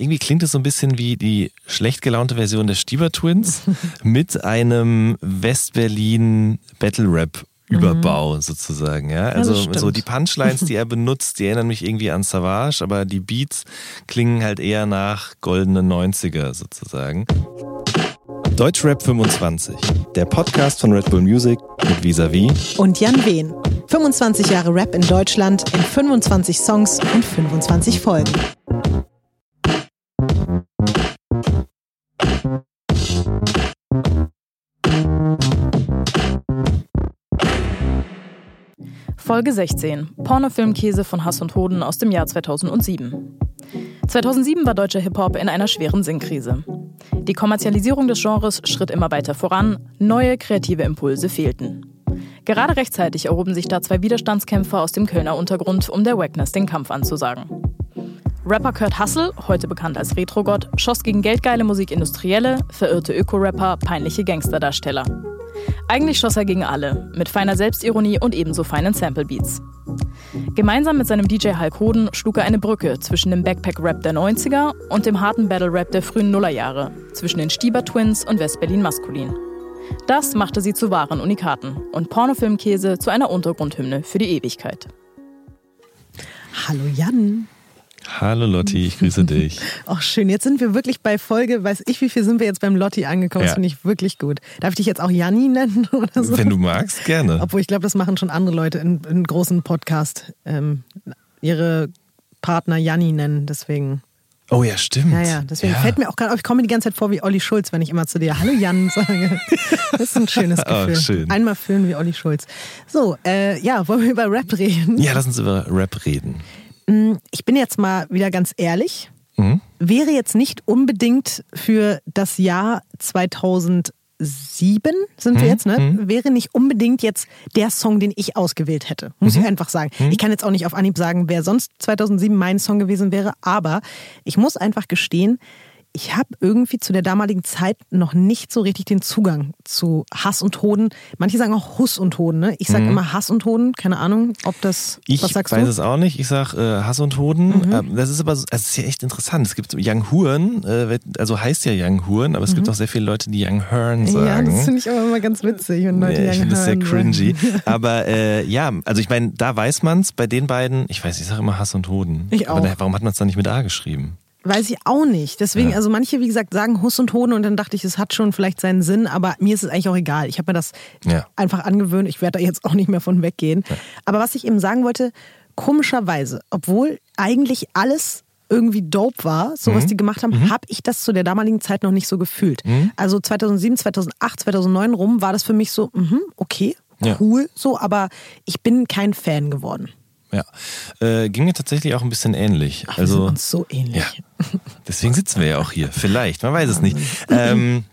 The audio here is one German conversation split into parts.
irgendwie klingt es so ein bisschen wie die schlecht gelaunte Version der Stieber Twins mit einem West-Berlin Battle Rap Überbau mhm. sozusagen, ja. Also ja, so die Punchlines, die er benutzt, die erinnern mich irgendwie an Savage, aber die Beats klingen halt eher nach goldene 90er sozusagen. Deutschrap 25, der Podcast von Red Bull Music mit Visavi und Jan Wehn. 25 Jahre Rap in Deutschland in 25 Songs und 25 Folgen. Folge 16. Pornofilmkäse von Hass und Hoden aus dem Jahr 2007. 2007 war deutscher Hip-Hop in einer schweren Sinnkrise. Die Kommerzialisierung des Genres schritt immer weiter voran, neue kreative Impulse fehlten. Gerade rechtzeitig erhoben sich da zwei Widerstandskämpfer aus dem Kölner Untergrund, um der Wackness den Kampf anzusagen. Rapper Kurt Hassel, heute bekannt als Retrogott, schoss gegen geldgeile Musikindustrielle, verirrte Öko-Rapper, peinliche Gangsterdarsteller. Eigentlich schoss er gegen alle, mit feiner Selbstironie und ebenso feinen Sample-Beats. Gemeinsam mit seinem DJ Hulk Hoden schlug er eine Brücke zwischen dem Backpack-Rap der 90er und dem harten Battle-Rap der frühen Nullerjahre, zwischen den Stieber Twins und West-Berlin Maskulin. Das machte sie zu wahren Unikaten und Pornofilmkäse zu einer Untergrundhymne für die Ewigkeit. Hallo Jan. Hallo Lotti, ich grüße dich. Ach schön, jetzt sind wir wirklich bei Folge, weiß ich wie viel sind wir jetzt beim Lotti angekommen, ja. das finde ich wirklich gut. Darf ich dich jetzt auch Janni nennen oder so? Wenn du magst, gerne. Obwohl ich glaube, das machen schon andere Leute in, in großen Podcast, ähm, ihre Partner Janni nennen, deswegen... Oh ja, stimmt. Ja, ja. Deswegen ja. fällt mir auch gerade auf, ich komme die ganze Zeit vor wie Olli Schulz, wenn ich immer zu dir Hallo Jan sage. Das ist ein schönes Gefühl. Oh, schön. Einmal fühlen wie Olli Schulz. So, äh, ja, wollen wir über Rap reden? Ja, lass uns über Rap reden. Mm, ich bin jetzt mal wieder ganz ehrlich. Mhm. Wäre jetzt nicht unbedingt für das Jahr 2007 sind wir mhm. jetzt, ne? Mhm. Wäre nicht unbedingt jetzt der Song, den ich ausgewählt hätte. Muss ich mhm. einfach sagen. Mhm. Ich kann jetzt auch nicht auf Anhieb sagen, wer sonst 2007 mein Song gewesen wäre, aber ich muss einfach gestehen, ich habe irgendwie zu der damaligen Zeit noch nicht so richtig den Zugang zu Hass und Hoden. Manche sagen auch Huss und Hoden. Ne? Ich sage mhm. immer Hass und Hoden. Keine Ahnung, ob das. Ich was sagst weiß du? es auch nicht. Ich sage äh, Hass und Hoden. Mhm. Ähm, das ist aber, das ist ja echt interessant. Es gibt Young Huren, äh, also heißt ja Young Huren, aber es mhm. gibt auch sehr viele Leute, die Young Hearn sagen. Ja, das finde ich aber immer ganz witzig. Und Leute ja, ich finde das sehr cringy. aber äh, ja, also ich meine, da weiß man es bei den beiden. Ich weiß, ich sage immer Hass und Hoden. Ich auch. Aber warum hat man es dann nicht mit A geschrieben? Weiß ich auch nicht. Deswegen, ja. also manche, wie gesagt, sagen Huss und Hoden und dann dachte ich, es hat schon vielleicht seinen Sinn, aber mir ist es eigentlich auch egal. Ich habe mir das ja. einfach angewöhnt. Ich werde da jetzt auch nicht mehr von weggehen. Ja. Aber was ich eben sagen wollte, komischerweise, obwohl eigentlich alles irgendwie dope war, so mhm. was die gemacht haben, mhm. habe ich das zu der damaligen Zeit noch nicht so gefühlt. Mhm. Also 2007, 2008, 2009 rum war das für mich so, mh, okay, cool, so, aber ich bin kein Fan geworden. Ja, äh, ging mir tatsächlich auch ein bisschen ähnlich. Ach, also wir sind uns so ähnlich. Ja. Deswegen sitzen wir ja auch hier. Vielleicht, man weiß es nicht. Ähm,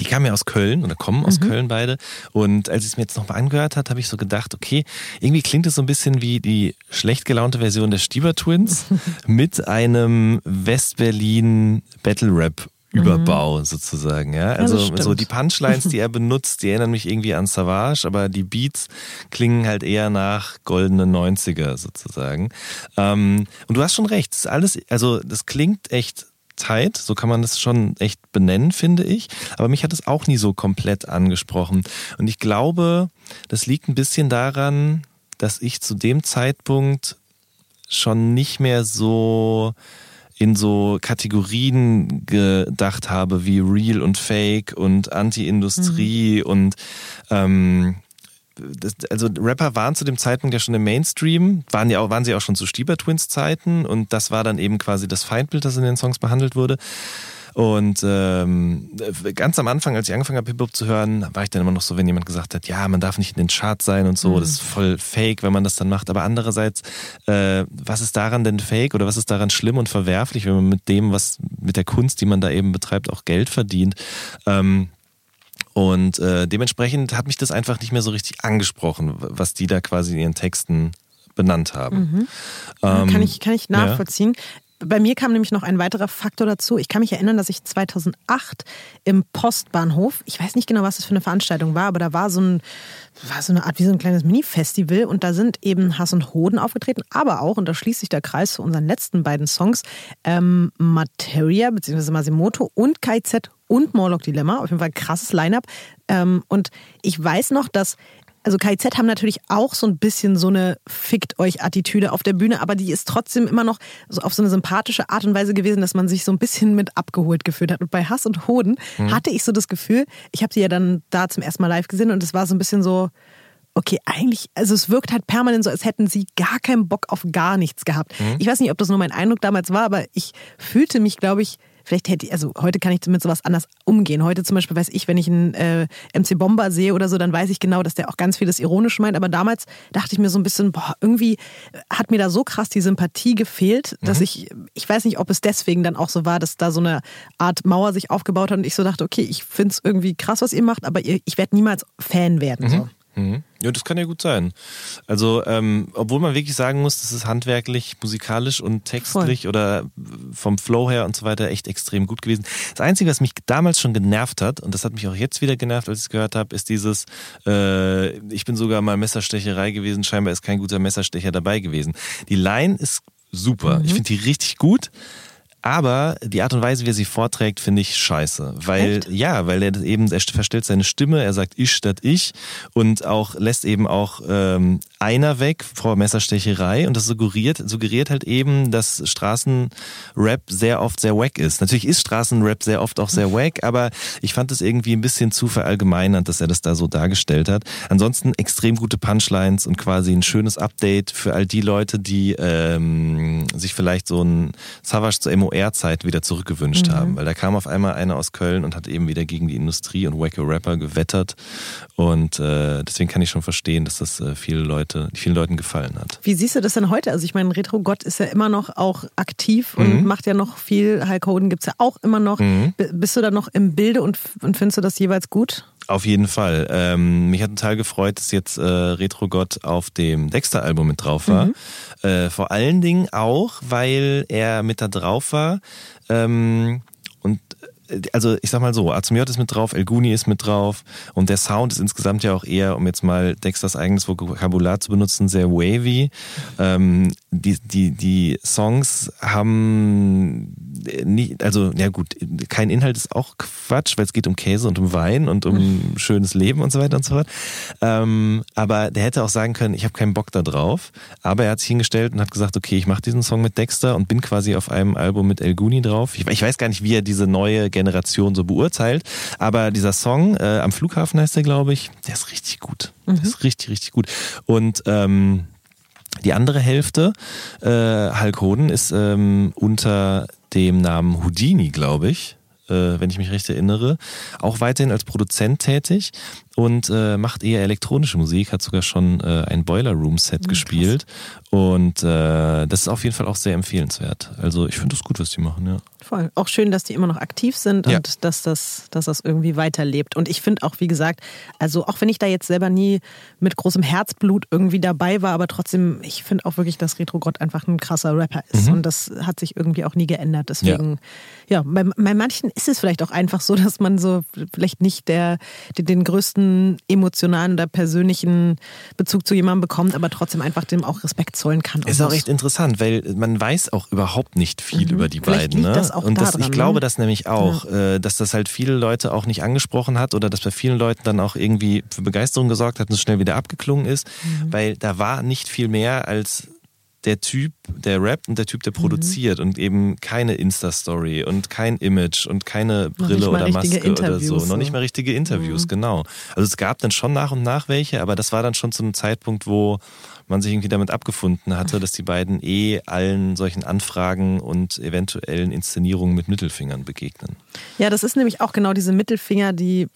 die kamen ja aus Köln oder kommen aus mhm. Köln beide. Und als ich es mir jetzt nochmal angehört hat, habe ich so gedacht, okay, irgendwie klingt es so ein bisschen wie die schlecht gelaunte Version der Stieber Twins mit einem West-Berlin Battle Rap Überbau mhm. sozusagen, ja. Also ja, so die Punchlines, die er benutzt, die erinnern mich irgendwie an Savage, aber die Beats klingen halt eher nach goldene 90er sozusagen. Ähm, und du hast schon recht, das ist alles, also das klingt echt tight, so kann man das schon echt benennen, finde ich. Aber mich hat es auch nie so komplett angesprochen. Und ich glaube, das liegt ein bisschen daran, dass ich zu dem Zeitpunkt schon nicht mehr so in so Kategorien gedacht habe wie Real und Fake und Anti-Industrie mhm. und ähm, das, also Rapper waren zu dem Zeitpunkt ja schon im Mainstream, waren ja auch, waren sie auch schon zu Stieber Twins Zeiten und das war dann eben quasi das Feindbild, das in den Songs behandelt wurde. Und ähm, ganz am Anfang, als ich angefangen habe, Hip-Hop zu hören, war ich dann immer noch so, wenn jemand gesagt hat, ja, man darf nicht in den Charts sein und so, mhm. das ist voll fake, wenn man das dann macht. Aber andererseits, äh, was ist daran denn fake oder was ist daran schlimm und verwerflich, wenn man mit dem, was mit der Kunst, die man da eben betreibt, auch Geld verdient? Ähm, und äh, dementsprechend hat mich das einfach nicht mehr so richtig angesprochen, was die da quasi in ihren Texten benannt haben. Mhm. Ähm, kann, ich, kann ich nachvollziehen. Bei mir kam nämlich noch ein weiterer Faktor dazu. Ich kann mich erinnern, dass ich 2008 im Postbahnhof, ich weiß nicht genau, was das für eine Veranstaltung war, aber da war so, ein, war so eine Art wie so ein kleines Mini-Festival und da sind eben Hass und Hoden aufgetreten, aber auch, und da schließt sich der Kreis zu unseren letzten beiden Songs, ähm, Materia bzw. Masimoto und KZ und Morlock Dilemma. Auf jeden Fall krasses Line-Up. Ähm, und ich weiß noch, dass also KIZ haben natürlich auch so ein bisschen so eine Fickt euch Attitüde auf der Bühne, aber die ist trotzdem immer noch so auf so eine sympathische Art und Weise gewesen, dass man sich so ein bisschen mit abgeholt gefühlt hat. Und bei Hass und Hoden mhm. hatte ich so das Gefühl, ich habe sie ja dann da zum ersten Mal live gesehen und es war so ein bisschen so, okay, eigentlich, also es wirkt halt permanent so, als hätten sie gar keinen Bock auf gar nichts gehabt. Mhm. Ich weiß nicht, ob das nur mein Eindruck damals war, aber ich fühlte mich, glaube ich, vielleicht hätte ich, also heute kann ich mit sowas anders umgehen. Heute zum Beispiel weiß ich, wenn ich einen äh, MC Bomber sehe oder so, dann weiß ich genau, dass der auch ganz vieles ironisch meint. Aber damals dachte ich mir so ein bisschen, boah, irgendwie hat mir da so krass die Sympathie gefehlt, dass mhm. ich, ich weiß nicht, ob es deswegen dann auch so war, dass da so eine Art Mauer sich aufgebaut hat und ich so dachte, okay, ich finde es irgendwie krass, was ihr macht, aber ihr, ich werde niemals Fan werden. Mhm. So. Mhm. Ja, das kann ja gut sein. Also, ähm, obwohl man wirklich sagen muss, das ist handwerklich, musikalisch und textlich Voll. oder vom Flow her und so weiter echt extrem gut gewesen. Das Einzige, was mich damals schon genervt hat, und das hat mich auch jetzt wieder genervt, als ich es gehört habe, ist dieses, äh, ich bin sogar mal Messerstecherei gewesen, scheinbar ist kein guter Messerstecher dabei gewesen. Die Line ist super. Mhm. Ich finde die richtig gut. Aber die Art und Weise, wie er sie vorträgt, finde ich scheiße. Weil, Echt? ja, weil er eben, er verstellt seine Stimme, er sagt ich statt ich und auch lässt eben auch ähm, einer weg vor Messerstecherei und das suggeriert, suggeriert halt eben, dass Straßenrap sehr oft sehr wack ist. Natürlich ist Straßenrap sehr oft auch sehr wack, aber ich fand es irgendwie ein bisschen zu verallgemeinert, dass er das da so dargestellt hat. Ansonsten extrem gute Punchlines und quasi ein schönes Update für all die Leute, die ähm, sich vielleicht so ein Savage zur MOR NDR-Zeit wieder zurückgewünscht mhm. haben. Weil da kam auf einmal einer aus Köln und hat eben wieder gegen die Industrie und wacke Rapper gewettert. Und äh, deswegen kann ich schon verstehen, dass das äh, viele Leute, vielen Leuten gefallen hat. Wie siehst du das denn heute? Also ich meine, Retro Gott ist ja immer noch auch aktiv und mhm. macht ja noch viel. Hulk Hogan gibt es ja auch immer noch. Mhm. Bist du da noch im Bilde und, und findest du das jeweils gut? Auf jeden Fall. Ähm, mich hat total gefreut, dass jetzt äh, Retro Gott auf dem Dexter-Album mit drauf war. Mhm. Äh, vor allen Dingen auch, weil er mit da drauf war. Ähm, äh, also ich sag mal so, Azumiyot ist mit drauf, El Guni ist mit drauf und der Sound ist insgesamt ja auch eher, um jetzt mal Dexters eigenes Vokabular zu benutzen, sehr wavy. Ähm, die, die, die Songs haben nicht, also ja gut, kein Inhalt ist auch Quatsch, weil es geht um Käse und um Wein und um mhm. schönes Leben und so weiter und so fort. Ähm, aber der hätte auch sagen können, ich habe keinen Bock da drauf. Aber er hat sich hingestellt und hat gesagt, okay, ich mache diesen Song mit Dexter und bin quasi auf einem Album mit El Guni drauf. Ich, ich, weiß gar nicht, wie er diese neue Generation so beurteilt, aber dieser Song äh, am Flughafen heißt der, glaube ich, der ist richtig gut. Mhm. Der ist richtig, richtig gut. Und ähm, die andere Hälfte, äh, Hulk Hoden, ist ähm, unter dem Namen Houdini, glaube ich, wenn ich mich recht erinnere, auch weiterhin als Produzent tätig und äh, macht eher elektronische Musik, hat sogar schon äh, ein Boiler Room Set mhm, gespielt und äh, das ist auf jeden Fall auch sehr empfehlenswert. Also ich finde es gut, was die machen, ja. Voll. Auch schön, dass die immer noch aktiv sind ja. und dass das, dass das irgendwie weiterlebt. Und ich finde auch, wie gesagt, also auch wenn ich da jetzt selber nie mit großem Herzblut irgendwie dabei war, aber trotzdem, ich finde auch wirklich, dass Retro Gott einfach ein krasser Rapper ist. Mhm. Und das hat sich irgendwie auch nie geändert. Deswegen, ja, ja bei, bei, manchen ist es vielleicht auch einfach so, dass man so vielleicht nicht der, den, den größten emotionalen oder persönlichen Bezug zu jemandem bekommt, aber trotzdem einfach dem auch Respekt zollen kann. Ist auch echt interessant, weil man weiß auch überhaupt nicht viel mhm. über die vielleicht beiden. Ne? auch und das, da dran, ich glaube ne? das nämlich auch, ja. Äh, dass das halt viele Leute auch nicht angesprochen hat oder dass bei vielen Leuten dann auch irgendwie für Begeisterung gesorgt hat und es schnell wieder abgeklungen ist, mhm. weil da war nicht viel mehr als der Typ, der rappt und der Typ, der produziert mhm. und eben keine Insta-Story und kein Image und keine Brille oder Maske oder so. so. Noch nicht mal richtige Interviews, mhm. genau. Also es gab dann schon nach und nach welche, aber das war dann schon zu einem Zeitpunkt, wo man sich irgendwie damit abgefunden hatte, dass die beiden eh allen solchen Anfragen und eventuellen Inszenierungen mit Mittelfingern begegnen. Ja, das ist nämlich auch genau diese Mittelfinger, die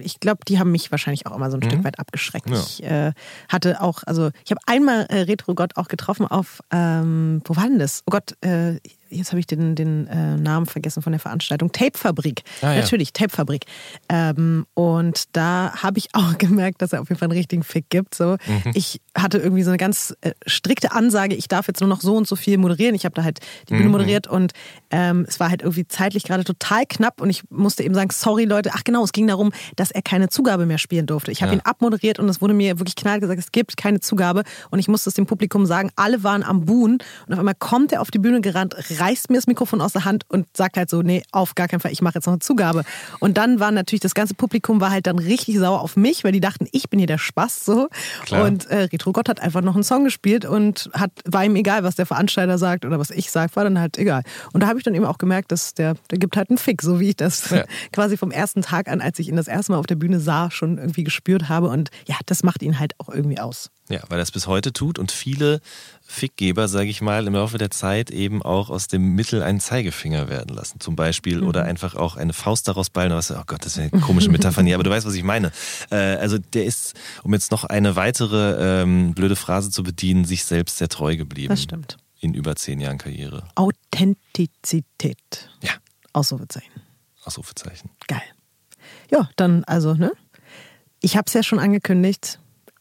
ich glaube, die haben mich wahrscheinlich auch immer so ein mhm. Stück weit abgeschreckt. Ja. Ich äh, hatte auch, also ich habe einmal äh, Retro Gott auch getroffen auf, ähm, wo war denn das? Oh Gott, äh, jetzt habe ich den, den äh, Namen vergessen von der Veranstaltung, Tapefabrik. Ah, ja. Natürlich, Tapefabrik. Ähm, und da habe ich auch gemerkt, dass er auf jeden Fall einen richtigen Fick gibt. So. Mhm. Ich hatte irgendwie so eine ganz äh, strikte Ansage, ich darf jetzt nur noch so und so viel moderieren. Ich habe da halt die Bühne mhm. moderiert und ähm, es war halt irgendwie zeitlich gerade total knapp und ich musste eben sagen, sorry Leute, ach genau, es ging darum, dass er keine Zugabe mehr spielen durfte. Ich habe ja. ihn abmoderiert und es wurde mir wirklich knall gesagt, es gibt keine Zugabe und ich musste es dem Publikum sagen, alle waren am Buhn und auf einmal kommt er auf die Bühne gerannt, reißt mir das Mikrofon aus der Hand und sagt halt so, nee, auf gar keinen Fall, ich mache jetzt noch eine Zugabe. Und dann war natürlich, das ganze Publikum war halt dann richtig sauer auf mich, weil die dachten, ich bin hier der Spaß so. Klar. Und äh, Retro Gott hat einfach noch einen Song gespielt und hat, war ihm egal, was der Veranstalter sagt oder was ich sage, war dann halt egal. Und da habe ich dann eben auch gemerkt, dass der, der gibt halt einen Fick, so wie ich das ja. quasi vom ersten Tag an, als ich ihn das erste Mal auf der Bühne sah, schon irgendwie gespürt habe. Und ja, das macht ihn halt auch irgendwie aus. Ja, weil er es bis heute tut und viele Fickgeber, sage ich mal, im Laufe der Zeit eben auch aus dem Mittel einen Zeigefinger werden lassen, zum Beispiel, mhm. oder einfach auch eine Faust daraus ballen. Was, oh Gott, das ist eine komische Metapher aber du weißt, was ich meine. Äh, also der ist, um jetzt noch eine weitere ähm, blöde Phrase zu bedienen, sich selbst sehr treu geblieben. Das stimmt. In über zehn Jahren Karriere. Authentizität. Ja. Ausrufezeichen. Ausrufezeichen. Geil. Ja, dann also, ne? Ich habe es ja schon angekündigt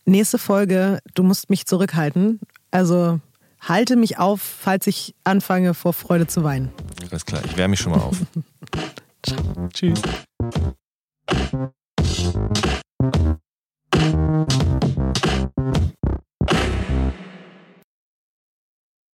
Nächste Folge, du musst mich zurückhalten. Also halte mich auf, falls ich anfange, vor Freude zu weinen. Alles klar, ich wärme mich schon mal auf. Ciao. Tschüss.